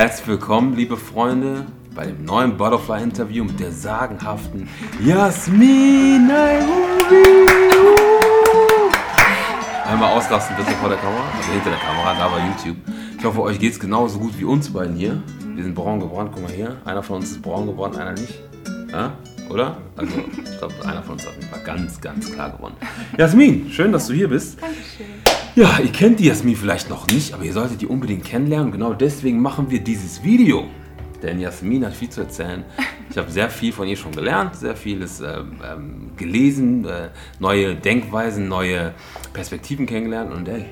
Herzlich willkommen, liebe Freunde, bei dem neuen Butterfly-Interview mit der sagenhaften Jasmin Nairobi. Einmal ausrasten bitte vor der Kamera, also hinter der Kamera, da bei YouTube. Ich hoffe, euch geht es genauso gut wie uns beiden hier. Wir sind braun gebrannt, guck mal hier. Einer von uns ist braun gebrannt, einer nicht. Ja? Oder? Also, ich glaube, einer von uns hat ganz, ganz klar gewonnen. Jasmin, schön, dass du hier bist. Dankeschön. Ja, ihr kennt die Jasmin vielleicht noch nicht, aber ihr solltet die unbedingt kennenlernen. Genau deswegen machen wir dieses Video. Denn Jasmin hat viel zu erzählen. Ich habe sehr viel von ihr schon gelernt, sehr vieles ähm, ähm, gelesen, äh, neue Denkweisen, neue Perspektiven kennengelernt und ey,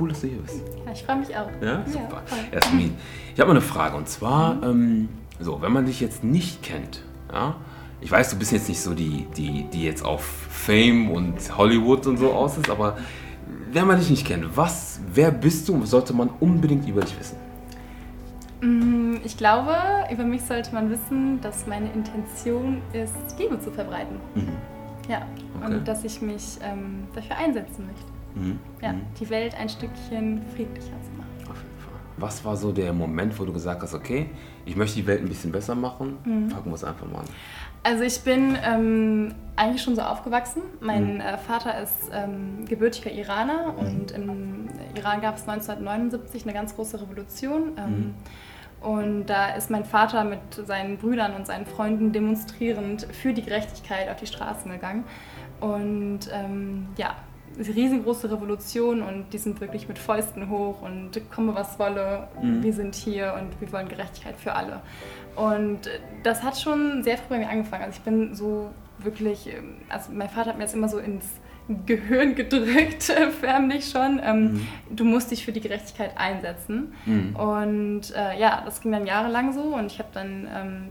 cool, dass du hier bist. Ja, ich freue mich auch. Ja, super. voll. Jasmin, ich habe mal eine Frage und zwar, ähm, so, wenn man dich jetzt nicht kennt, ja, ich weiß, du bist jetzt nicht so die, die, die jetzt auf Fame und Hollywood und so aus ist, aber wenn man dich nicht kennt, was, wer bist du sollte man unbedingt über dich wissen? Mm, Ich glaube, über mich sollte man wissen, dass meine Intention ist, Liebe zu verbreiten. Ja, Okay. und dass ich mich ähm, dafür einsetzen möchte. Mhm. Ja, Mhm. die Welt ein Stückchen friedlicher zu machen. Auf jeden Fall. Was war so der Moment, wo du gesagt hast, okay, ich möchte die Welt ein bisschen besser machen, Mhm. packen wir es einfach mal an. Also ich bin ähm, eigentlich schon so aufgewachsen. Mein Mhm. äh, Vater ist ähm, gebürtiger Iraner und im Iran gab es 1979 eine ganz große Revolution. Ähm, Und da ist mein Vater mit seinen Brüdern und seinen Freunden demonstrierend für die Gerechtigkeit auf die Straßen gegangen. Und ähm, ja, riesengroße Revolution und die sind wirklich mit Fäusten hoch und komme was wolle, Mhm. wir sind hier und wir wollen Gerechtigkeit für alle. Und das hat schon sehr früh bei mir angefangen. Also ich bin so wirklich, ähm, also mein Vater hat mir das immer so ins Gehirn gedrückt, äh, förmlich schon. Ähm, Mhm. Du musst dich für die Gerechtigkeit einsetzen. Mhm. Und äh, ja, das ging dann jahrelang so und ich habe dann ähm,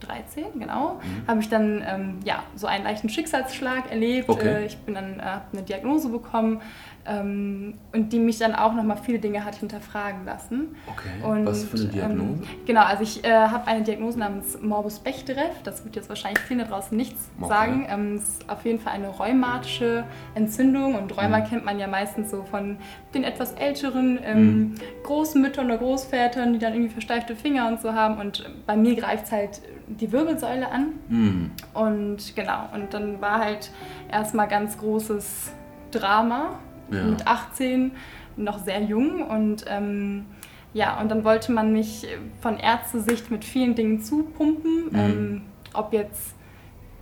2013, genau, Mhm. habe ich dann ähm, ja, so einen leichten Schicksalsschlag erlebt. Okay. Äh, ich bin dann, äh, habe eine Diagnose bekommen ähm, und die mich dann auch nochmal viele Dinge hat hinterfragen lassen. Okay, Und, was für eine Diagnose? Ähm, genau, also ich äh, habe eine Diagnose namens Morbus Bechterew. Das wird jetzt wahrscheinlich vielen da draußen nichts Okay. sagen. Ähm, es ist auf jeden Fall eine rheumatische Entzündung und Rheuma Mhm. kennt man ja meistens so von den etwas älteren ähm, Mhm. Großmüttern oder Großvätern, die dann irgendwie versteifte Finger und so haben. Und bei mir greift es halt die Wirbelsäule an. Mhm. Und genau, und dann war halt erstmal ganz großes Drama Ja. mit 18, noch sehr jung und ähm, ja, und dann wollte man mich von Ärztesicht mit vielen Dingen zupumpen, Mhm. ähm, ob jetzt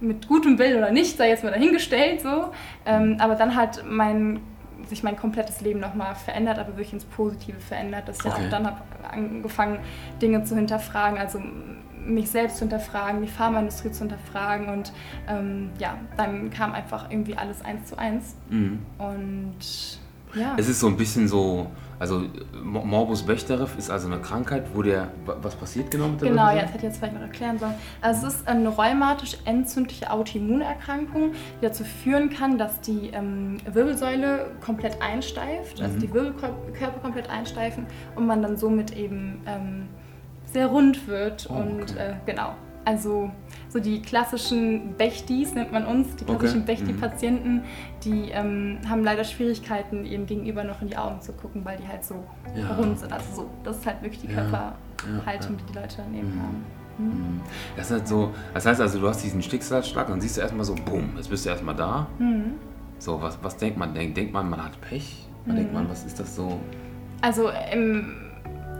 mit gutem Willen oder nicht, sei jetzt mal dahingestellt so, ähm, aber dann hat mein sich mein komplettes Leben nochmal verändert, aber wirklich ins Positive verändert, dass ich Okay. auch dann habe angefangen, Dinge zu hinterfragen, also mich selbst zu hinterfragen, die Pharmaindustrie zu hinterfragen und ähm, ja, dann kam einfach irgendwie alles eins zu eins Mhm. und ja. Es ist so ein bisschen so, also Mo- Morbus Bechterew ist also eine Krankheit, wo der, wa- was passiert genau mit der Genau, ja, das hätte ich jetzt vielleicht noch erklären sollen. Also es ist eine rheumatisch entzündliche Autoimmunerkrankung, die dazu führen kann, dass die ähm, Wirbelsäule komplett einsteift, also Mhm. die Wirbelkörper komplett einsteifen und man dann somit eben ähm, sehr rund wird Oh, und okay. äh, genau. Also so die klassischen Bechtis nennt man uns, die klassischen Okay. Bechti-Patienten, die ähm, haben leider Schwierigkeiten, ihrem Gegenüber noch in die Augen zu gucken, weil die halt so Ja. rund sind. Also so, das ist halt wirklich die. Körperhaltung, Ja, die die Leute daneben Mhm. haben. Mhm. Das ist halt so, das heißt also, du hast diesen Schicksalsschlag und siehst du erstmal so, boom, jetzt bist du erstmal da. Mhm. So, was, was denkt man? Denkt, denkt man, man hat Pech? Mhm. denkt man, was ist das so? Also im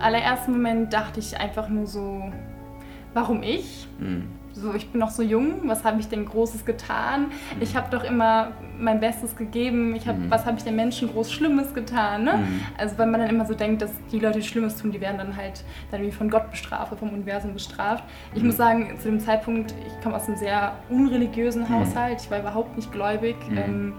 allerersten Moment dachte ich einfach nur so, warum ich? Mhm. So, ich bin noch so jung, was habe ich denn Großes getan? Ich habe doch immer mein Bestes gegeben. Ich hab, Mhm. Was habe ich den Menschen groß Schlimmes getan? Ne? Mhm. Also weil man dann immer so denkt, dass die Leute, die Schlimmes tun, die werden dann halt dann wie von Gott bestraft, oder vom Universum bestraft. Ich Mhm. muss sagen, zu dem Zeitpunkt, ich komme aus einem sehr unreligiösen Mhm. Haushalt. Ich war überhaupt nicht gläubig. Mhm. Ähm,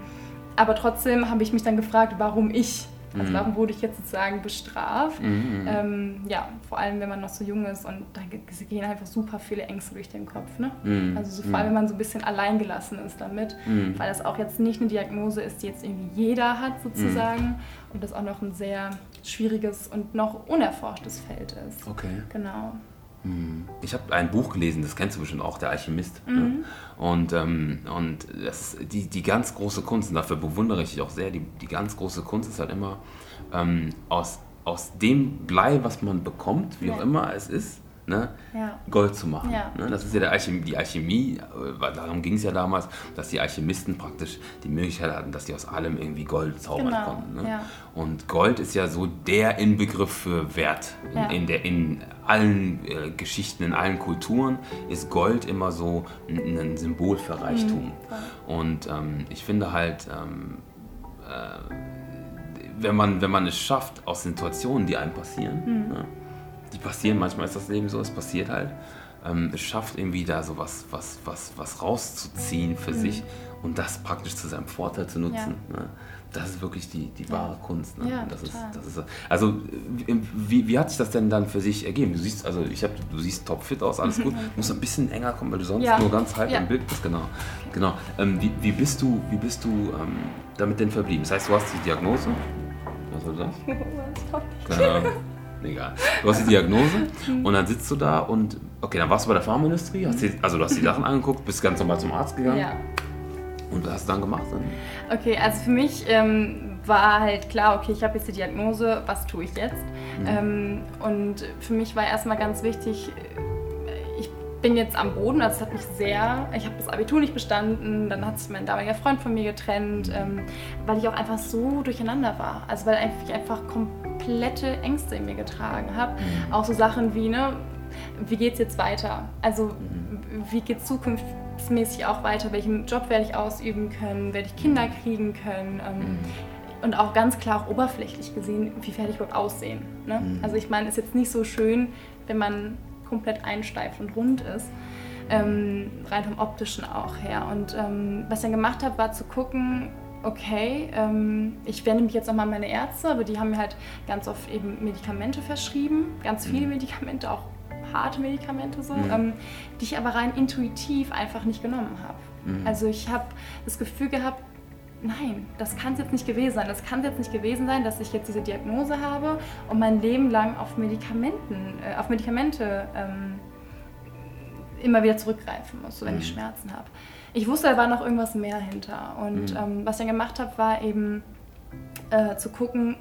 aber trotzdem habe ich mich dann gefragt, warum ich? Also Mhm. warum wurde ich jetzt sozusagen bestraft? Mhm. Ähm, ja, vor allem wenn man noch so jung ist und da ge- gehen einfach super viele Ängste durch den Kopf. Ne? Mhm. Also so, vor allem, wenn man so ein bisschen alleingelassen ist damit, Mhm. weil das auch jetzt nicht eine Diagnose ist, die jetzt irgendwie jeder hat sozusagen und das auch noch ein sehr schwieriges und noch unerforschtes Feld ist. Okay. Genau. Mhm. Ich habe ein Buch gelesen, das kennst du bestimmt auch, Der Alchemist. Mhm. Ne? Und, ähm, und das, die, die ganz große Kunst, und dafür bewundere ich dich auch sehr, die, die ganz große Kunst ist halt immer, ähm, aus, aus dem Blei, was man bekommt, wie auch immer es ist, ne, Ja. Gold zu machen. Ja. Ne? Das ist ja Alchemie, die Alchemie, darum ging es ja damals, dass die Alchemisten praktisch die Möglichkeit hatten, dass sie aus allem irgendwie Gold zaubern Genau, konnten. Ne? ja. Und Gold ist ja so der Inbegriff für Wert. In, in, der, in allen äh, Geschichten, in allen Kulturen ist Gold immer so ein, ein Symbol für Reichtum. Und ähm, ich finde halt, ähm, äh, wenn, man, wenn man es schafft, aus Situationen, die einem passieren, ne, die passieren, manchmal ist das Leben so, es passiert halt, ähm, es schafft irgendwie da so was, was, was, was rauszuziehen für sich und das praktisch zu seinem Vorteil zu nutzen. Ne? Das ist wirklich die, die wahre Kunst. Ne? Ja, das ist, das ist, also wie, wie, hat sich das denn dann für sich ergeben? Du siehst, also ich hab, du siehst topfit aus, alles gut. Du musst ein bisschen enger kommen, weil du sonst Ja. nur ganz halb Ja. im Bild bist. Genau. genau. Ähm, wie, wie bist du, wie bist du ähm, damit denn verblieben? Das heißt, du hast die Diagnose. Was soll das? Keine Ahnung. Egal. Du hast die Diagnose und dann sitzt du da und okay, dann warst du bei der Pharmaindustrie, hast die, also du hast die Sachen angeguckt, bist ganz normal zum Arzt gegangen Ja. und was hast du dann gemacht? Dann? Okay, also für mich ähm, war halt klar, okay, ich habe jetzt die Diagnose, was tue ich jetzt? Ähm, und für mich war erstmal ganz wichtig, äh, ich bin jetzt am Boden, also es hat mich sehr, ich habe das Abitur nicht bestanden, dann hat sich mein damaliger Freund von mir getrennt, ähm, weil ich auch einfach so durcheinander war. Also weil ich einfach komplette Ängste in mir getragen habe. Auch so Sachen wie, ne, wie geht es jetzt weiter? Also wie geht es zukunftsmäßig auch weiter? Welchen Job werde ich ausüben können? Werde ich Kinder kriegen können? Ähm, und auch ganz klar auch oberflächlich gesehen, wie werde ich überhaupt aussehen? Ne? Also ich meine, es ist jetzt nicht so schön, wenn man komplett einsteift und rund ist. Ähm, rein vom optischen auch her. Und ähm, was ich dann gemacht habe, war zu gucken, okay, ähm, ich wende mich jetzt nochmal an meine Ärzte, aber die haben mir halt ganz oft eben Medikamente verschrieben, ganz viele Medikamente, auch harte Medikamente so, ähm, die ich aber rein intuitiv einfach nicht genommen habe. Also ich habe das Gefühl gehabt, nein, das kann es jetzt nicht gewesen sein. Das kann es jetzt nicht gewesen sein, dass ich jetzt diese Diagnose habe und mein Leben lang auf Medikamenten, äh, auf Medikamente ähm, immer wieder zurückgreifen muss, so wenn ich Schmerzen habe. Ich wusste, da war noch irgendwas mehr hinter. Und ähm, was ich dann gemacht habe, war eben äh, zu gucken,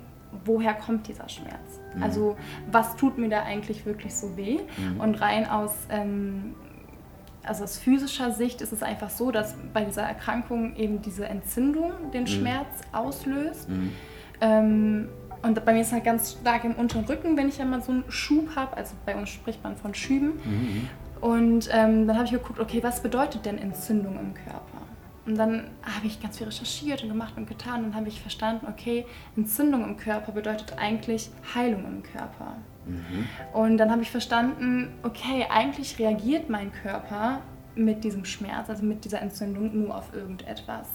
woher kommt dieser Schmerz? Also was tut mir da eigentlich wirklich so weh? Und rein aus, ähm, also aus physischer Sicht ist es einfach so, dass bei dieser Erkrankung eben diese Entzündung den Schmerz auslöst. Ähm, und bei mir ist es halt ganz stark im unteren Rücken, wenn ich einmal so einen Schub habe. Also bei uns spricht man von Schüben. Und ähm, dann habe ich geguckt, okay, was bedeutet denn Entzündung im Körper? Und dann habe ich ganz viel recherchiert und gemacht und getan und habe ich verstanden, okay, Entzündung im Körper bedeutet eigentlich Heilung im Körper. Und dann habe ich verstanden, okay, eigentlich reagiert mein Körper mit diesem Schmerz, also mit dieser Entzündung nur auf irgendetwas.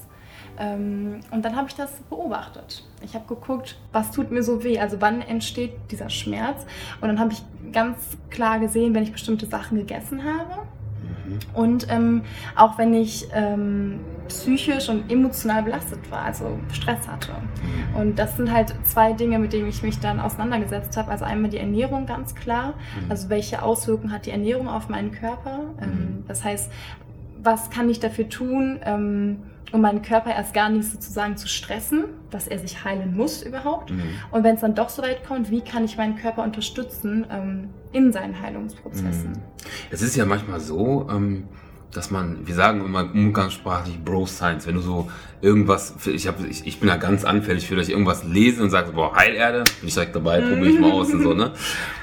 Ähm, und dann habe ich das beobachtet. Ich habe geguckt, was tut mir so weh, also wann entsteht dieser Schmerz. Und dann habe ich ganz klar gesehen, wenn ich bestimmte Sachen gegessen habe. Und ähm, auch wenn ich ähm, psychisch und emotional belastet war, also Stress hatte. Und das sind halt zwei Dinge, mit denen ich mich dann auseinandergesetzt habe. Also einmal die Ernährung ganz klar. Also welche Auswirkungen hat die Ernährung auf meinen Körper? Ähm, das heißt, was kann ich dafür tun, ähm, um meinen Körper erst gar nicht sozusagen zu stressen, dass er sich heilen muss überhaupt. Und wenn es dann doch so weit kommt, wie kann ich meinen Körper unterstützen ähm, in seinen Heilungsprozessen? Es ist ja manchmal so, ähm, dass man, wir sagen immer umgangssprachlich Bro Science, wenn du so irgendwas, ich, hab, ich, ich bin da ganz anfällig für, dass ich irgendwas lese und sage, boah, Heilerde, bin ich direkt dabei, probiere ich mal aus und so, ne?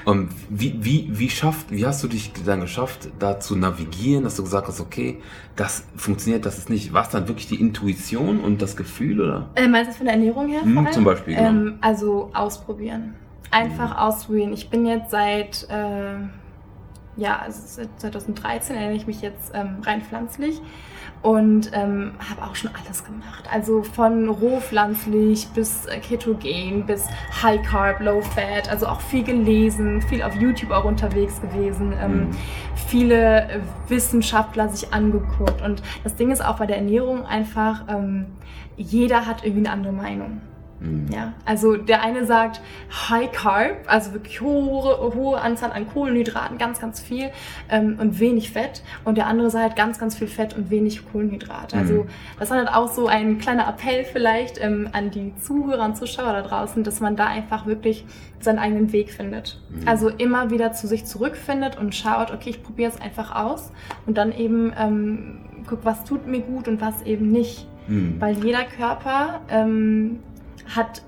Und wie, wie, wie schafft, wie hast du dich dann geschafft, da zu navigieren, dass du gesagt hast, okay, das funktioniert, das ist nicht, war es dann wirklich die Intuition und das Gefühl, oder? Äh, meinst du von der Ernährung her? Hm, zum Beispiel, genau. Ähm, also ausprobieren. Einfach ausprobieren. Ich bin jetzt seit, äh, ja, seit 2013 ernähre ich mich jetzt ähm, rein pflanzlich und ähm, habe auch schon alles gemacht. Also von rohpflanzlich bis äh, ketogen, bis High Carb, Low Fat, also auch viel gelesen, viel auf YouTube auch unterwegs gewesen, ähm, Mhm. viele äh, Wissenschaftler sich angeguckt. Und das Ding ist auch bei der Ernährung einfach, ähm, jeder hat irgendwie eine andere Meinung. Mhm. Ja, also der eine sagt High Carb, also wirklich hohe, hohe Anzahl an Kohlenhydraten, ganz, ganz viel ähm, und wenig Fett. Und der andere sagt ganz, ganz viel Fett und wenig Kohlenhydrate. Also mhm. das war halt auch so ein kleiner Appell vielleicht ähm, an die Zuhörer und Zuschauer da draußen, dass man da einfach wirklich seinen eigenen Weg findet. Mhm. Also immer wieder zu sich zurückfindet und schaut, okay, ich probiere es einfach aus und dann eben ähm, guck, was tut mir gut und was eben nicht. Mhm. Weil jeder Körper ähm, hat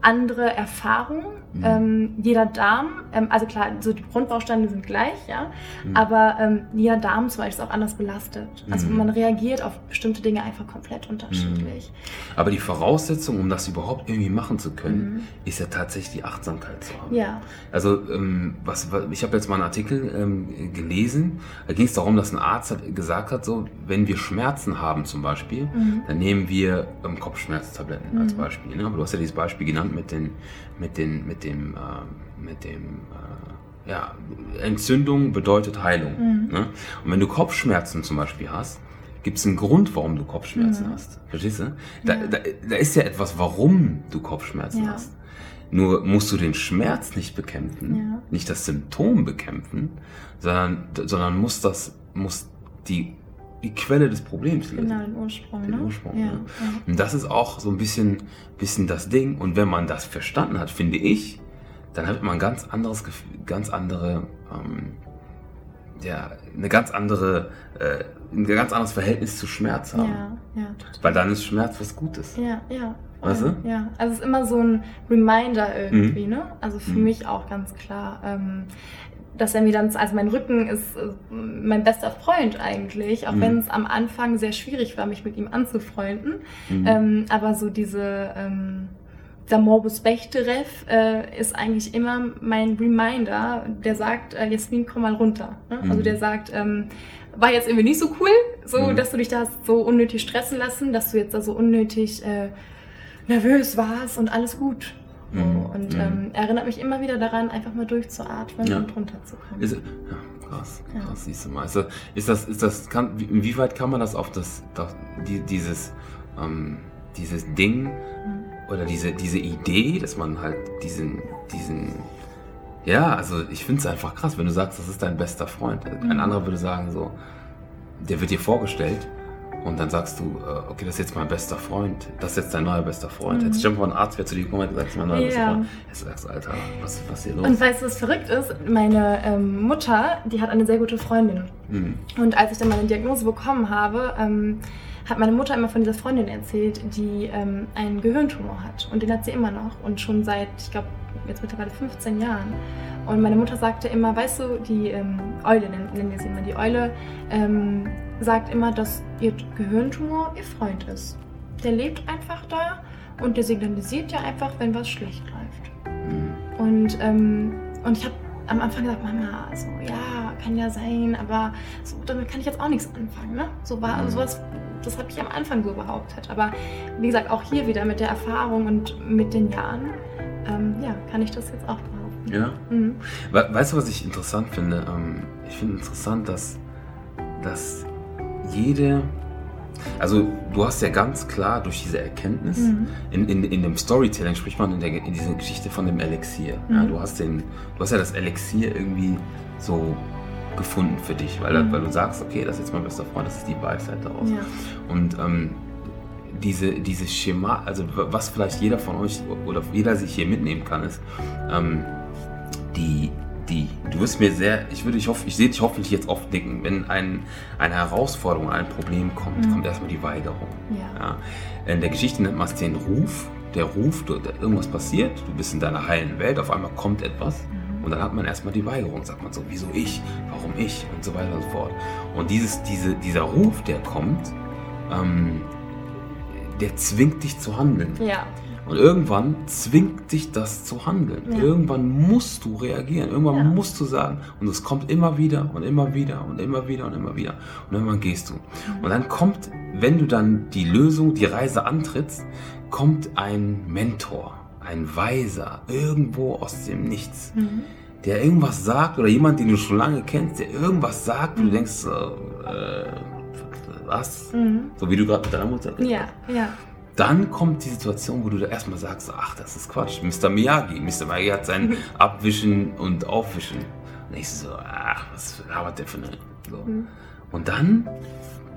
andere Erfahrungen. Mhm. Ähm, jeder Darm, ähm, also klar, so die Grundbausteine sind gleich, ja, mhm. aber ähm, jeder Darm zum Beispiel ist auch anders belastet. Also mhm. man reagiert auf bestimmte Dinge einfach komplett unterschiedlich. Mhm. Aber die Voraussetzung, um das überhaupt irgendwie machen zu können, mhm. ist ja tatsächlich die Achtsamkeit zu haben. Ja. Also ähm, was, ich habe jetzt mal einen Artikel ähm, gelesen, da ging es darum, dass ein Arzt hat, gesagt hat, so wenn wir Schmerzen haben zum Beispiel, mhm. dann nehmen wir ähm, Kopfschmerztabletten als Beispiel. Ne? Aber du hast ja dieses Beispiel genannt mit, den, mit, den, mit dem, äh, mit dem äh, ja, Entzündung bedeutet Heilung. Mhm. Ne? Und wenn du Kopfschmerzen zum Beispiel hast, gibt es einen Grund, warum du Kopfschmerzen mhm. hast. Verstehst du? Da, ja. da, da, ist ja etwas, warum du Kopfschmerzen ja. hast. Nur musst du den Schmerz nicht bekämpfen, ja. nicht das Symptom bekämpfen, sondern, sondern muss das, muss die die Quelle des Problems lösen. Genau, den Ursprung. Den ne? Ursprung ja, ja. Und das ist auch so ein bisschen, bisschen das Ding. Und wenn man das verstanden hat, finde ich, dann hat man ein ganz anderes Gefühl, ganz andere, ähm, ja, eine ganz andere, äh, ein ganz anderes Verhältnis zu Schmerz haben. Ja, ja, total. Weil dann ist Schmerz was Gutes. Ja, ja. Weißt du? Ja, also es ist immer so ein Reminder irgendwie, mhm. ne? Also für mhm. mich auch ganz klar. Ähm, dass er mir dann, also mein Rücken ist äh, mein bester Freund eigentlich, auch mhm. wenn es am Anfang sehr schwierig war, mich mit ihm anzufreunden. Mhm. Ähm, aber so diese, ähm, der Morbus Bechterew äh, ist eigentlich immer mein Reminder, der sagt, äh, Jasmin, komm mal runter. Ne? Mhm. Also der sagt, ähm, war jetzt irgendwie nicht so cool, so mhm. dass du dich da so unnötig stressen lassen, dass du jetzt da so unnötig äh, nervös warst und alles gut. Mhm. Und mhm. ähm, erinnert mich immer wieder daran, einfach mal durchzuatmen ja. und runterzukommen. Ist, ja, krass, krass, ja. siehst du mal. Ist das, ist das, ist das kann, inwieweit kann man das auf das, das die, dieses, ähm, dieses Ding mhm. oder diese, diese Idee, dass man halt diesen, diesen, ja, also ich finde es einfach krass, wenn du sagst, das ist dein bester Freund. Mhm. Ein anderer würde sagen so, der wird dir vorgestellt und dann sagst du, äh, okay, das ist jetzt mein bester Freund, das ist jetzt dein neuer bester Freund. Mhm. Jetzt mal ein Arzt, wer zu dir gekommen und sagt, das ist mein neuer bester Freund. Jetzt sagst du, Alter, was, was ist hier los? Und weißt du, was verrückt ist? Meine ähm, Mutter, die hat eine sehr gute Freundin. Mhm. Und als ich dann meine Diagnose bekommen habe, ähm, hat meine Mutter immer von dieser Freundin erzählt, die ähm, einen Gehirntumor hat. Und den hat sie immer noch. Und schon seit, ich glaube, jetzt mittlerweile 15 Jahren. Und meine Mutter sagte immer, weißt du, die ähm, Eule, nennen, nennen wir sie immer, die Eule ähm, sagt immer, dass ihr Gehirntumor ihr Freund ist. Der lebt einfach da und der signalisiert ja einfach, wenn was schlecht läuft. Mhm. Und, ähm, und ich habe am Anfang gesagt, Mama, so ja, kann ja sein, aber so, damit kann ich jetzt auch nichts anfangen. Ne? So war mhm. sowas, das habe ich am Anfang so behauptet. Aber wie gesagt, auch hier wieder mit der Erfahrung und mit den Jahren, ähm, ja, kann ich das jetzt auch behaupten. Ja. Mhm. Weißt du, was ich interessant finde? Ähm, ich finde interessant, dass, dass jede. Also, du hast ja ganz klar durch diese Erkenntnis, mhm. in, in, in dem Storytelling spricht man in, der, in dieser Geschichte von dem Elixier. Mhm. Ja, du, hast den, du hast ja das Elixier irgendwie so gefunden für dich, weil, mhm. weil du sagst, okay, das ist jetzt mein bester Freund, das ist die Weisheit daraus. Ja. Und ähm, diese, dieses Schema, also was vielleicht jeder von euch oder jeder sich hier mitnehmen kann, ist, ähm, die, die, du wirst mir sehr, ich würde, ich hoffe, ich sehe dich hoffentlich jetzt oft nicken, wenn ein, eine Herausforderung, ein Problem kommt, mhm. kommt erstmal die Weigerung. Ja. ja. In der Geschichte nennt man es den Ruf. Der Ruf, irgendwas passiert, du bist in deiner heilen Welt, auf einmal kommt etwas mhm. und dann hat man erstmal die Weigerung, sagt man so, wieso ich, warum ich und so weiter und so fort. Und dieses, diese, dieser Ruf, der kommt, ähm, der zwingt dich zu handeln. Ja. Und irgendwann zwingt dich das zu handeln. Ja. Irgendwann musst du reagieren. Irgendwann ja. musst du sagen. Und es kommt immer wieder und immer wieder und immer wieder und immer wieder. Und irgendwann gehst du. Mhm. Und dann kommt, wenn du dann die Lösung, die Reise antrittst, kommt ein Mentor, ein Weiser, irgendwo aus dem Nichts. Mhm. Der irgendwas sagt oder jemand, den du schon lange kennst, der irgendwas sagt, und du mhm. denkst, äh, was? Mhm. So wie du gerade mit deiner Mutter Ja, ja. Dann kommt die Situation, wo du da erstmal sagst, ach, das ist Quatsch. Mr. Miyagi. Mr. Miyagi hat sein Abwischen und Aufwischen. Und ich so, ach, was labert der für eine... So. Mhm. Und dann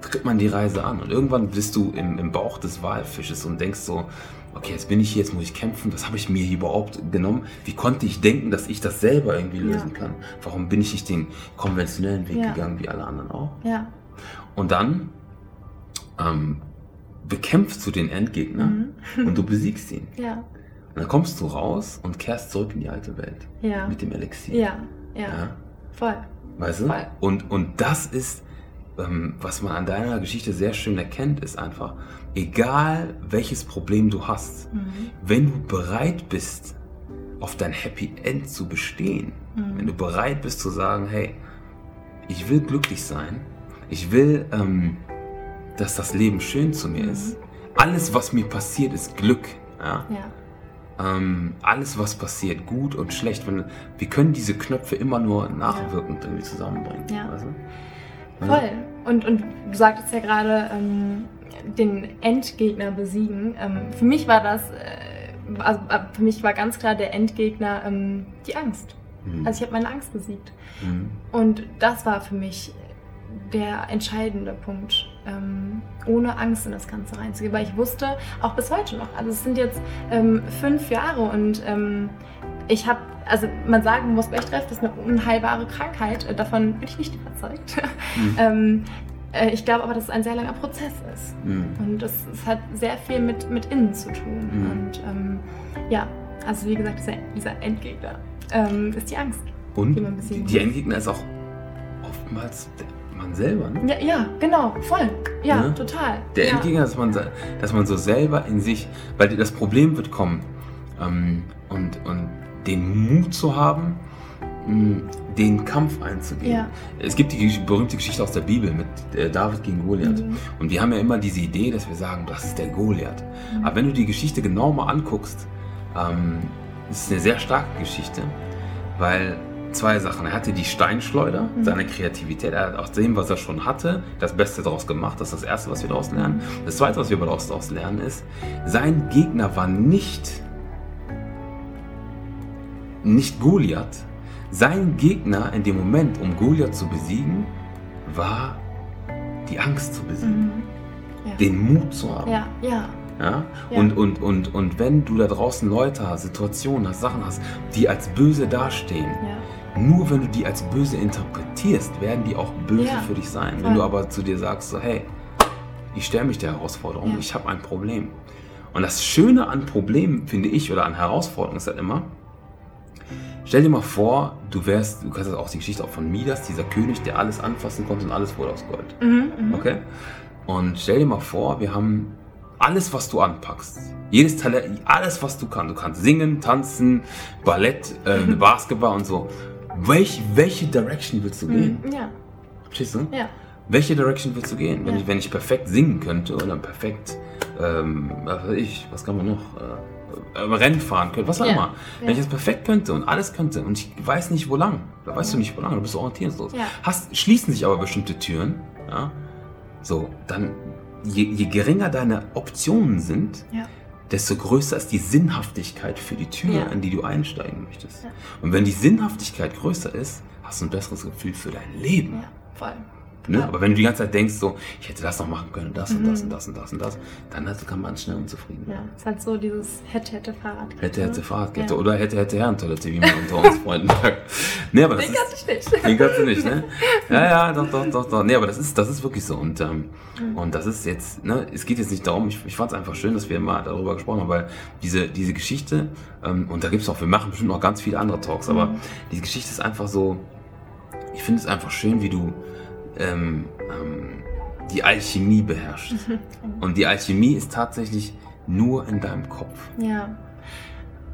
tritt man die Reise an und irgendwann bist du im, im Bauch des Walfisches und denkst so, okay, jetzt bin ich hier, jetzt muss ich kämpfen, was habe ich mir hier überhaupt genommen? Wie konnte ich denken, dass ich das selber irgendwie lösen ja. kann? Warum bin ich nicht den konventionellen Weg ja. gegangen, wie alle anderen auch? Ja. Und dann ähm, bekämpfst du den Endgegner mhm. und du besiegst ihn. Ja. Und dann kommst du raus und kehrst zurück in die alte Welt. Ja. Mit dem Elixier. Ja, ja. ja. Voll. Weißt du? Voll. Und, und das ist, ähm, was man an deiner Geschichte sehr schön erkennt, ist einfach, egal welches Problem du hast, mhm. wenn du bereit bist, auf dein Happy End zu bestehen, mhm. wenn du bereit bist zu sagen, hey, ich will glücklich sein, ich will ähm, dass das Leben schön zu mir mhm. ist. Alles, was mir passiert, ist Glück. Ja? ja. Ähm, alles, was passiert, gut und schlecht, wenn, wir können diese Knöpfe immer nur nachwirkend ja. irgendwie zusammenbringen. Ja. Weißt du? Voll. Und, und du sagtest ja gerade, ähm, den Endgegner besiegen. Ähm, für mich war das, äh, also äh, für mich war ganz klar der Endgegner ähm, die Angst. Mhm. Also ich habe meine Angst besiegt. Mhm. Und das war für mich der entscheidende Punkt, ähm, ohne Angst in das Ganze reinzugehen. Weil ich wusste, auch bis heute noch, also es sind jetzt ähm, fünf Jahre und ähm, ich habe, also man sagen muss, Bechdreff ist eine unheilbare Krankheit, äh, davon bin ich nicht überzeugt. Mhm. Ähm, äh, ich glaube aber, dass es ein sehr langer Prozess ist. Mhm. Und es, es, hat sehr viel mit, mit innen zu tun. Mhm. Und ähm, ja, also wie gesagt, dieser, dieser Endgegner ähm, ist die Angst. Und die, die Endgegner ist auch oftmals man selber. Ne? Ja, ja, genau, voll. Ja, ne? total. Der ja. Endgegner, dass man, dass man so selber in sich, weil das Problem wird kommen ähm, und, und den Mut zu haben, mh, den Kampf einzugehen. Ja. Es gibt die berühmte Geschichte aus der Bibel mit äh, David gegen Goliath. Mhm. Und wir haben ja immer diese Idee, dass wir sagen, das ist der Goliath. Mhm. Aber wenn du die Geschichte genau mal anguckst, ähm, ist es eine sehr starke Geschichte, weil zwei Sachen. Er hatte die Steinschleuder, mhm. seine Kreativität, er hat aus dem, was er schon hatte, das Beste daraus gemacht. Das ist das Erste, was wir daraus lernen. Das Zweite, was wir daraus lernen, ist, sein Gegner war nicht, nicht Goliath. Sein Gegner in dem Moment, um Goliath zu besiegen, war die Angst zu besiegen. Mhm. Ja. Den Mut zu haben. Ja, ja. Ja? ja? Und, und, und, und wenn du da draußen Leute hast, Situationen hast, Sachen hast, die als böse dastehen, ja nur wenn du die als böse interpretierst, werden die auch böse ja, für dich sein. Voll. Wenn du aber zu dir sagst, so, hey, ich stelle mich der Herausforderung, ja. ich habe ein Problem. Und das Schöne an Problemen, finde ich, oder an Herausforderungen ist halt immer, stell dir mal vor, du wärst, du kannst auch die Geschichte auch von Midas, dieser König, der alles anfassen konnte und alles wurde aus Gold. Mhm, mhm, okay? Und stell dir mal vor, wir haben alles, was du anpackst. Jedes Talent, alles, was du kannst. Du kannst singen, tanzen, Ballett, äh, Basketball und so. Welch, welche Direction willst du gehen? Mhm, ja. Verstehst du? Ja. Welche Direction willst du gehen? Wenn, ja. ich, wenn ich perfekt singen könnte oder perfekt, ähm, was weiß ich, was kann man noch? Äh, äh, Rennen fahren könnte, was auch ja. immer. Wenn ja. ich das perfekt könnte und alles könnte und ich weiß nicht, wo lang, da weißt du nicht, wo lang, du bist orientierungslos. Hast, schließen sich aber bestimmte Türen, ja, so, dann, je, je geringer deine Optionen sind, desto größer ist die Sinnhaftigkeit für die Tür, ja. in die du einsteigen möchtest. Ja. Und wenn die Sinnhaftigkeit größer ist, hast du ein besseres Gefühl für dein Leben. Ja, voll. Ne? Aber wenn du die ganze Zeit denkst, so, ich hätte das noch machen können, das mhm. und das und das und das und das, dann hast, kann man schnell unzufrieden werden. Ja, es ist halt so dieses hätte, hätte Fahrradkette. Hätte, hätte Fahrradkette. Ja. Oder hätte, hätte Herrentoilette, wie man unter uns Freunden sagt. Nee, aber das den kannst du nicht. Den kannst du nicht, ne? Ja, ja, doch, doch, doch, doch. Nee, aber das ist, das ist wirklich so. Und, ähm, mhm. und das ist jetzt, ne, es geht jetzt nicht darum, ich, ich fand es einfach schön, dass wir mal darüber gesprochen haben, weil diese, diese Geschichte, ähm, und da gibt es auch, wir machen bestimmt noch ganz viele andere Talks, aber mhm. diese Geschichte ist einfach so, ich finde es einfach schön, wie du, ähm, ähm, die Alchemie beherrscht. Und die Alchemie ist tatsächlich nur in deinem Kopf. Ja.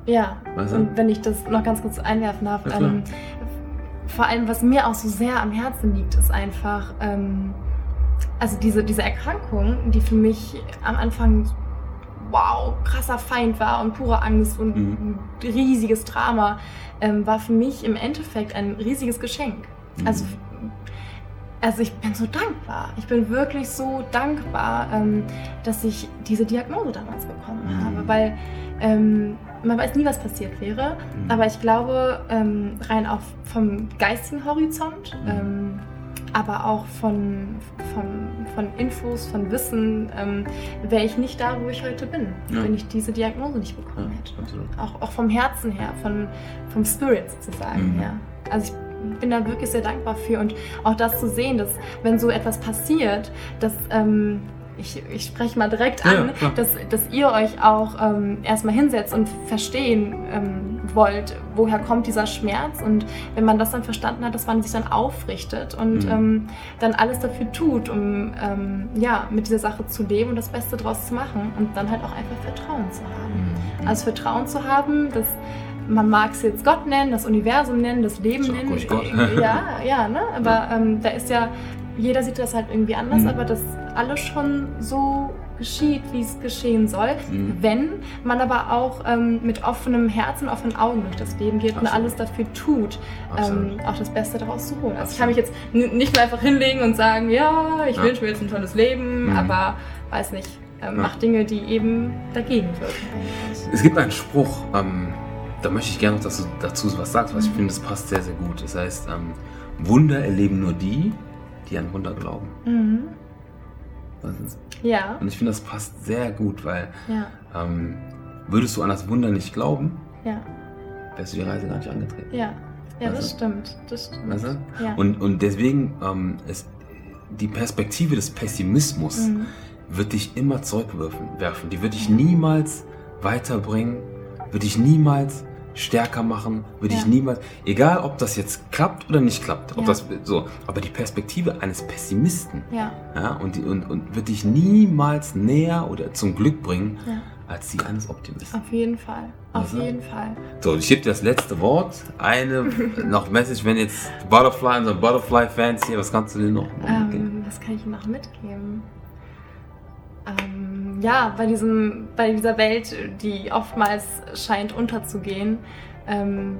Ja, weißt du? und wenn ich das noch ganz kurz einwerfen darf, ähm, vor allem, was mir auch so sehr am Herzen liegt, ist einfach, ähm, also diese, diese Erkrankung, die für mich am Anfang, wow, krasser Feind war und pure Angst und mhm. ein riesiges Drama, ähm, war für mich im Endeffekt ein riesiges Geschenk. Mhm. Also also ich bin so dankbar. Ich bin wirklich so dankbar, ähm, dass ich diese Diagnose damals bekommen Mhm. habe, weil ähm, man weiß nie, was passiert wäre. Mhm. Aber ich glaube, ähm, rein auch vom geistigen Horizont, Mhm. ähm, aber auch von, von, von Infos, von Wissen, ähm, wäre ich nicht da, wo ich heute bin, Ja. wenn ich diese Diagnose nicht bekommen Ja, hätte. absolut. Auch, auch vom Herzen her, von, vom Spirit sozusagen Mhm. her. Also ich bin da wirklich sehr dankbar für und auch das zu sehen, dass wenn so etwas passiert, dass ähm, ich, ich spreche mal direkt an, ja, dass, dass ihr euch auch ähm, erstmal hinsetzt und verstehen ähm, wollt, woher kommt dieser Schmerz und wenn man das dann verstanden hat, dass man sich dann aufrichtet und Mhm. ähm, dann alles dafür tut, um ähm, ja, mit dieser Sache zu leben und das Beste draus zu machen und dann halt auch einfach Vertrauen zu haben. Mhm. Also Vertrauen zu haben, dass man mag es jetzt Gott nennen, das Universum nennen, das Leben auch nennen. Gott. Ja, ja, ne? Aber ähm, da ist ja, jeder sieht das halt irgendwie anders, Mhm. aber dass alles schon so geschieht, wie es geschehen soll, Mhm. wenn man aber auch ähm, mit offenem Herzen, offenen Augen durch das Leben geht und Absolut. alles dafür tut, ähm, auch das Beste daraus zu holen. Also ich Absolut. kann mich jetzt nicht mehr einfach hinlegen und sagen, ja, ich Ja. wünsche mir jetzt ein tolles Leben, Mhm. aber weiß nicht, ähm, Ja. macht Dinge, die eben dagegen wirken. Es gibt einen Spruch, ähm, da möchte ich gerne noch, dass du dazu was sagst, weil ich Mhm. finde, das passt sehr, sehr gut. Das heißt, ähm, Wunder erleben nur die, die an Wunder glauben. Mhm. Ja, Und ich finde, das passt sehr gut, weil ja, ähm, würdest du an das Wunder nicht glauben, ja, wärst du die Reise gar nicht angetreten. ja. Ja, das stimmt. Das stimmt. Weißt du? Ja. Und, und deswegen, ähm, ist die Perspektive des Pessimismus Mhm. wird dich immer zurückwerfen. Werfen. Die wird dich niemals weiterbringen, wird dich niemals stärker machen, dich Ja. niemals, egal ob das jetzt klappt oder nicht klappt, ob Ja. das so, aber die Perspektive eines Pessimisten, Ja, ja, und, und, und wird dich niemals näher oder zum Glück bringen, als die eines Optimisten. auf jeden Fall. Auf Also? jeden Fall. So, ich gebe dir das letzte Wort. Eine noch Message, wenn jetzt Butterfly, unsere Butterfly-Fans hier, was kannst du denn noch mitgeben? Ähm, was kann ich noch mitgeben? Ähm, ja, bei, diesem, bei dieser Welt, die oftmals scheint unterzugehen, ähm,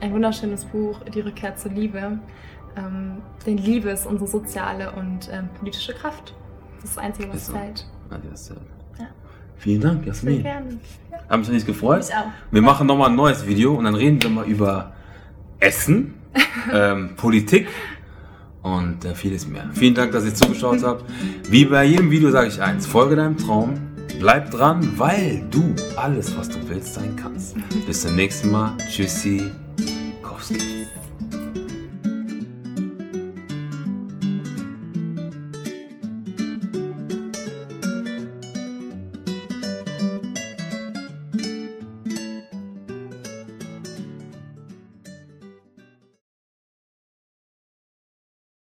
ein wunderschönes Buch, Die Rückkehr zur Liebe. Ähm, denn Liebe ist unsere soziale und ähm, politische Kraft. Das ist das Einzige, was so. zählt. Ah, äh, Ja. Vielen Dank, Sehr Jasmin. gerne. Hat mich richtig gefreut. Ich auch. Wir machen nochmal ein neues Video und dann reden wir mal über Essen, ähm, Politik und äh, vieles mehr. Vielen Dank, dass ihr zugeschaut habt. Wie bei jedem Video sage ich eins, folge deinem Traum, bleib dran, weil du alles, was du willst, sein kannst. Bis zum nächsten Mal. Tschüssi. Kowski.